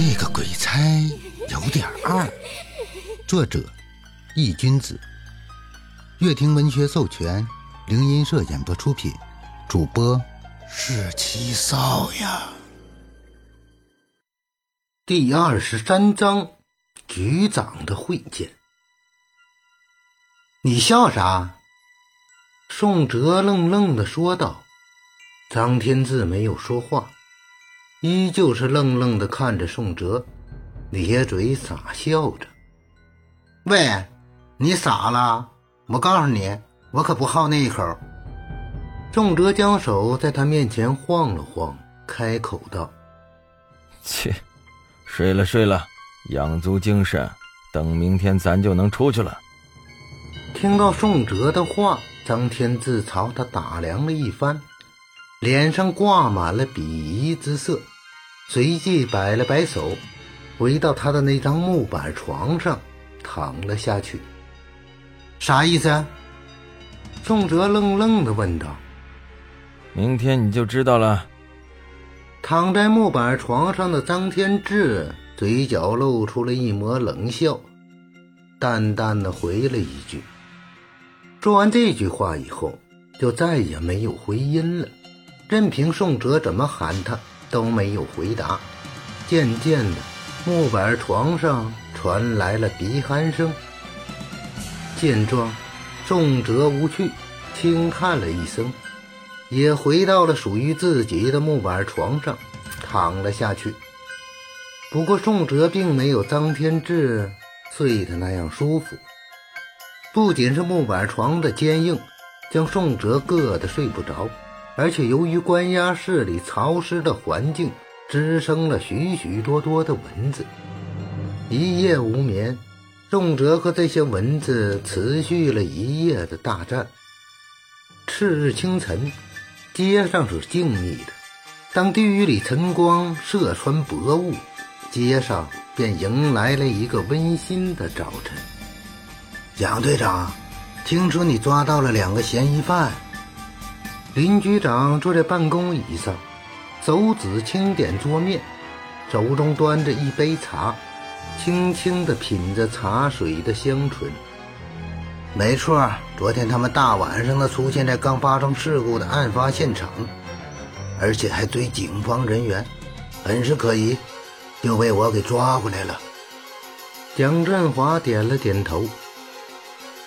这个鬼差有点二。作者：易君子，乐亭文学授权，灵音社演播出品，主播是七少呀。第二十三章，局长的会见。你笑啥？宋哲愣愣的说道。张天志没有说话。依旧是愣愣的看着宋哲，咧嘴傻笑着。喂，你傻了？我告诉你，我可不好那一口。宋哲将手在他面前晃了晃，开口道：“切，睡了睡了，养足精神，等明天咱就能出去了。”听到宋哲的话，张天自朝他打量了一番。脸上挂满了鄙夷之色，随即摆了摆手，回到他的那张木板床上躺了下去。啥意思？啊宋哲愣愣的问道。明天你就知道了。躺在木板床上的张天志嘴角露出了一抹冷笑，淡淡的回了一句。说完这句话以后，就再也没有回音了。任凭宋哲怎么喊他都没有回答。渐渐的，木板床上传来了鼻鼾声。见状，宋哲无趣，轻叹了一声，也回到了属于自己的木板床上，躺了下去。不过，宋哲并没有张天志睡得那样舒服。不仅是木板床的坚硬，将宋哲硌得睡不着。而且由于关押室里潮湿的环境，滋生了许许多多的蚊子。一夜无眠，宋哲和这些蚊子持续了一夜的大战。次日清晨，街上是静谧的。当地狱里晨光射穿薄雾，街上便迎来了一个温馨的早晨。蒋队长，听说你抓到了两个嫌疑犯。林局长坐在办公椅上，手指轻点桌面，手中端着一杯茶，轻轻地品着茶水的香醇。没错，昨天他们大晚上的出现在刚发生事故的案发现场，而且还追警方人员，很是可疑，就被我给抓回来了。蒋振华点了点头。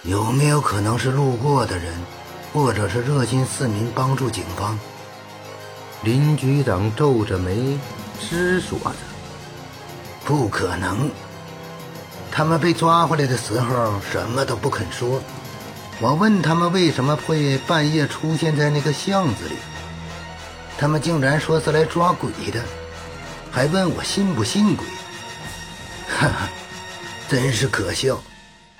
有没有可能是路过的人？或者是热心市民帮助警方。林局长皱着眉思索着：“不可能，他们被抓回来的时候什么都不肯说。我问他们为什么会半夜出现在那个巷子里，他们竟然说是来抓鬼的，还问我信不信鬼。哈哈，真是可笑，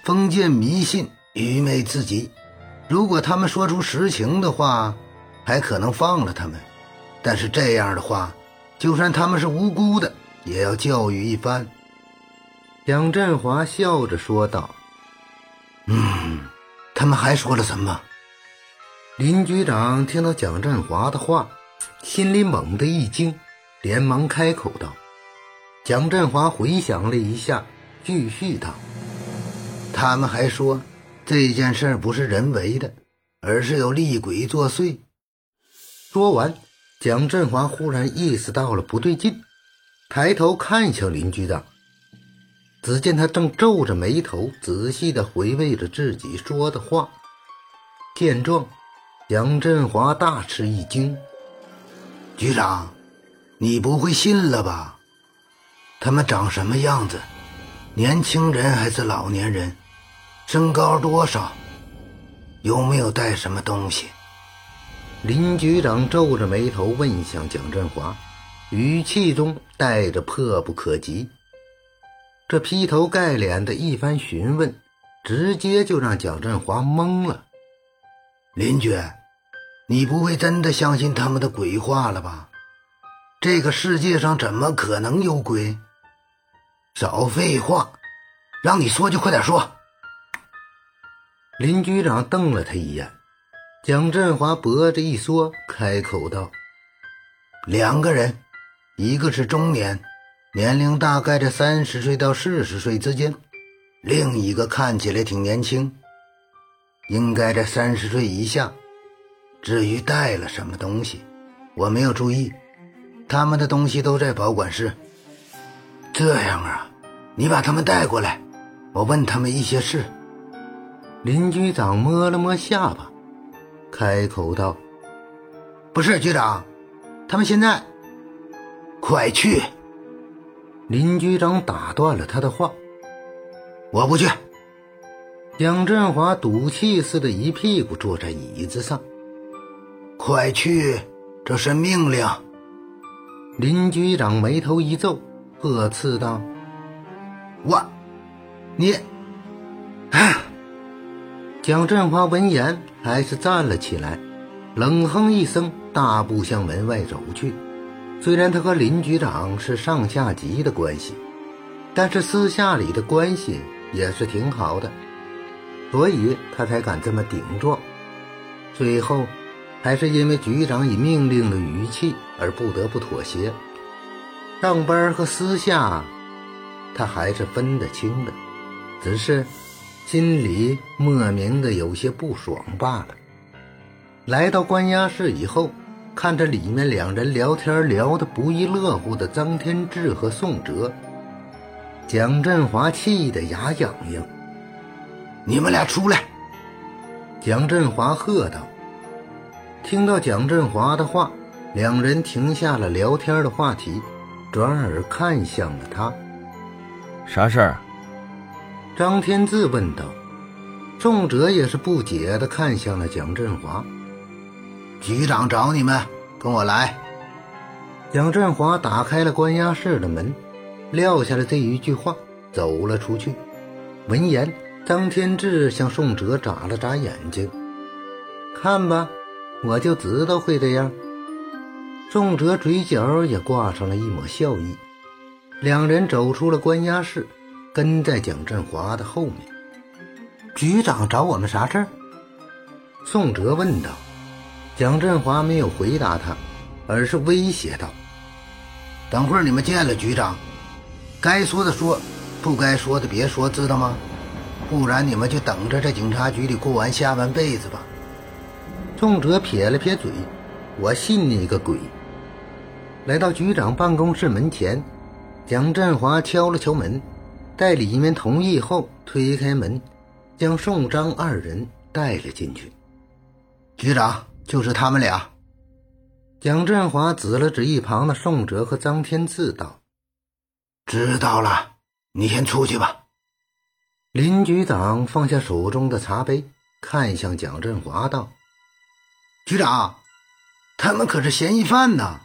封建迷信，愚昧至极。”如果他们说出实情的话，还可能放了他们；但是这样的话，就算他们是无辜的，也要教育一番。蒋振华笑着说道：“嗯，他们还说了什么？”林局长听到蒋振华的话，心里猛地一惊，连忙开口道：“蒋振华回想了一下，继续道：他们还说。”这件事不是人为的，而是有厉鬼作祟。说完，蒋振华忽然意识到了不对劲，抬头看向林局长，只见他正皱着眉头，仔细地回味着自己说的话。见状，蒋振华大吃一惊：“局长，你不会信了吧？他们长什么样子？年轻人还是老年人？”身高多少？有没有带什么东西？林局长皱着眉头问向蒋振华，语气中带着迫不可及。这劈头盖脸的一番询问，直接就让蒋振华懵了。林局，你不会真的相信他们的鬼话了吧？这个世界上怎么可能有鬼？少废话，让你说就快点说。林局长瞪了他一眼，蒋振华脖子一缩，开口道：“两个人，一个是中年，年龄大概在三十岁到四十岁之间；另一个看起来挺年轻，应该在三十岁以下。至于带了什么东西，我没有注意。他们的东西都在保管室。这样啊，你把他们带过来，我问他们一些事。林局长摸了摸下巴，开口道：“不是局长，他们现在，快去！”林局长打断了他的话：“我不去。”蒋振华赌气似的一屁股坐在椅子上：“快去，这是命令。”林局长眉头一皱，呵斥道：“我，你！”啊！蒋振华闻言还是站了起来，冷哼一声，大步向门外走去。虽然他和林局长是上下级的关系，但是私下里的关系也是挺好的，所以他才敢这么顶撞。最后，还是因为局长以命令的语气而不得不妥协。上班和私下，他还是分得清的，只是。心里莫名的有些不爽罢了。来到关押室以后，看着里面两人聊天聊得不亦乐乎的张天志和宋哲，蒋振华气得牙痒痒。你们俩出来！蒋振华喝道。听到蒋振华的话，两人停下了聊天的话题，转而看向了他。啥事儿？张天志问道：“宋哲也是不解的看向了蒋振华。局长找你们，跟我来。”蒋振华打开了关押室的门，撂下了这一句话，走了出去。闻言，张天志向宋哲眨了眨眼睛：“看吧，我就知道会这样。”宋哲嘴角也挂上了一抹笑意。两人走出了关押室。跟在蒋振华的后面，局长找我们啥事儿？宋哲问道。蒋振华没有回答他，而是威胁道：“等会儿你们见了局长，该说的说，不该说的别说，知道吗？不然你们就等着在警察局里过完下半辈子吧。”宋哲撇了撇嘴：“我信你个鬼！”来到局长办公室门前，蒋振华敲了敲门。在里面同意后，推开门，将宋张二人带了进去。局长，就是他们俩。蒋振华指了指一旁的宋哲和张天赐，道：“知道了，你先出去吧。”林局长放下手中的茶杯，看向蒋振华道：“局长，他们可是嫌疑犯呐。”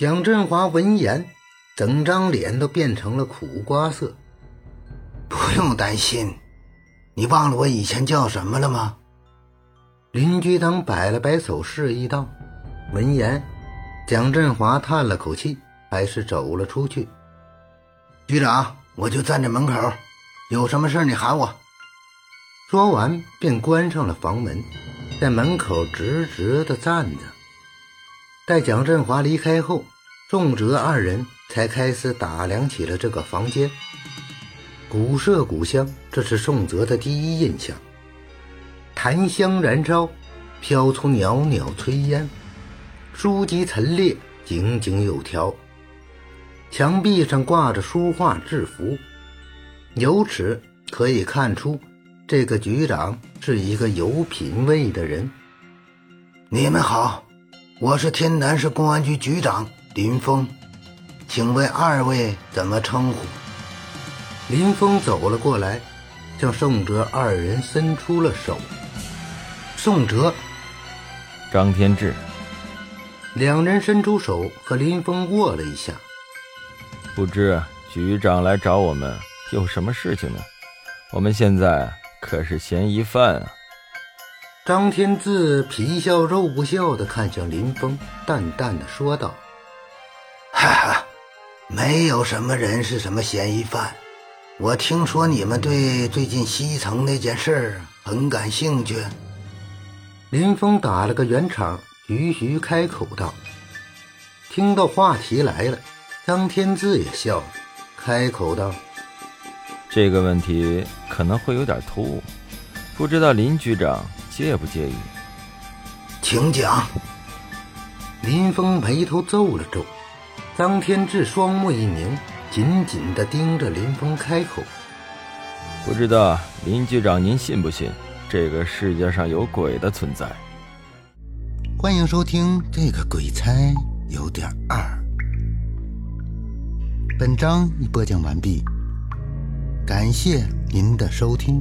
蒋振华闻言。整张脸都变成了苦瓜色。不用担心，你忘了我以前叫什么了吗？林局长摆了摆手，示意道。闻言，蒋振华叹了口气，还是走了出去。局长，我就站在门口，有什么事你喊我。说完，便关上了房门，在门口直直的站着。待蒋振华离开后，宋哲二人。才开始打量起了这个房间，古色古香，这是宋泽的第一印象。檀香燃烧，飘出袅袅炊烟，书籍陈列井井有条，墙壁上挂着书画制服，由此可以看出，这个局长是一个有品位的人。你们好，我是天南市公安局局长林峰。请问二位怎么称呼？林峰走了过来，向宋哲二人伸出了手。宋哲、张天志两人伸出手和林峰握了一下。不知局长来找我们有什么事情呢？我们现在可是嫌疑犯啊！张天志皮笑肉不笑的看向林峰，淡淡的说道：“哈哈。”没有什么人是什么嫌疑犯。我听说你们对最近西城那件事很感兴趣。林峰打了个圆场，徐徐开口道：“听到话题来了，张天志也笑了，开口道：“这个问题可能会有点突兀，不知道林局长介不介意？”请讲。林峰眉头皱了皱，张天志双目一凝，紧紧地盯着林峰，开口：“不知道林局长您信不信这个世界上有鬼的存在？”欢迎收听《这个鬼差有点二》。本章已播讲完毕，感谢您的收听。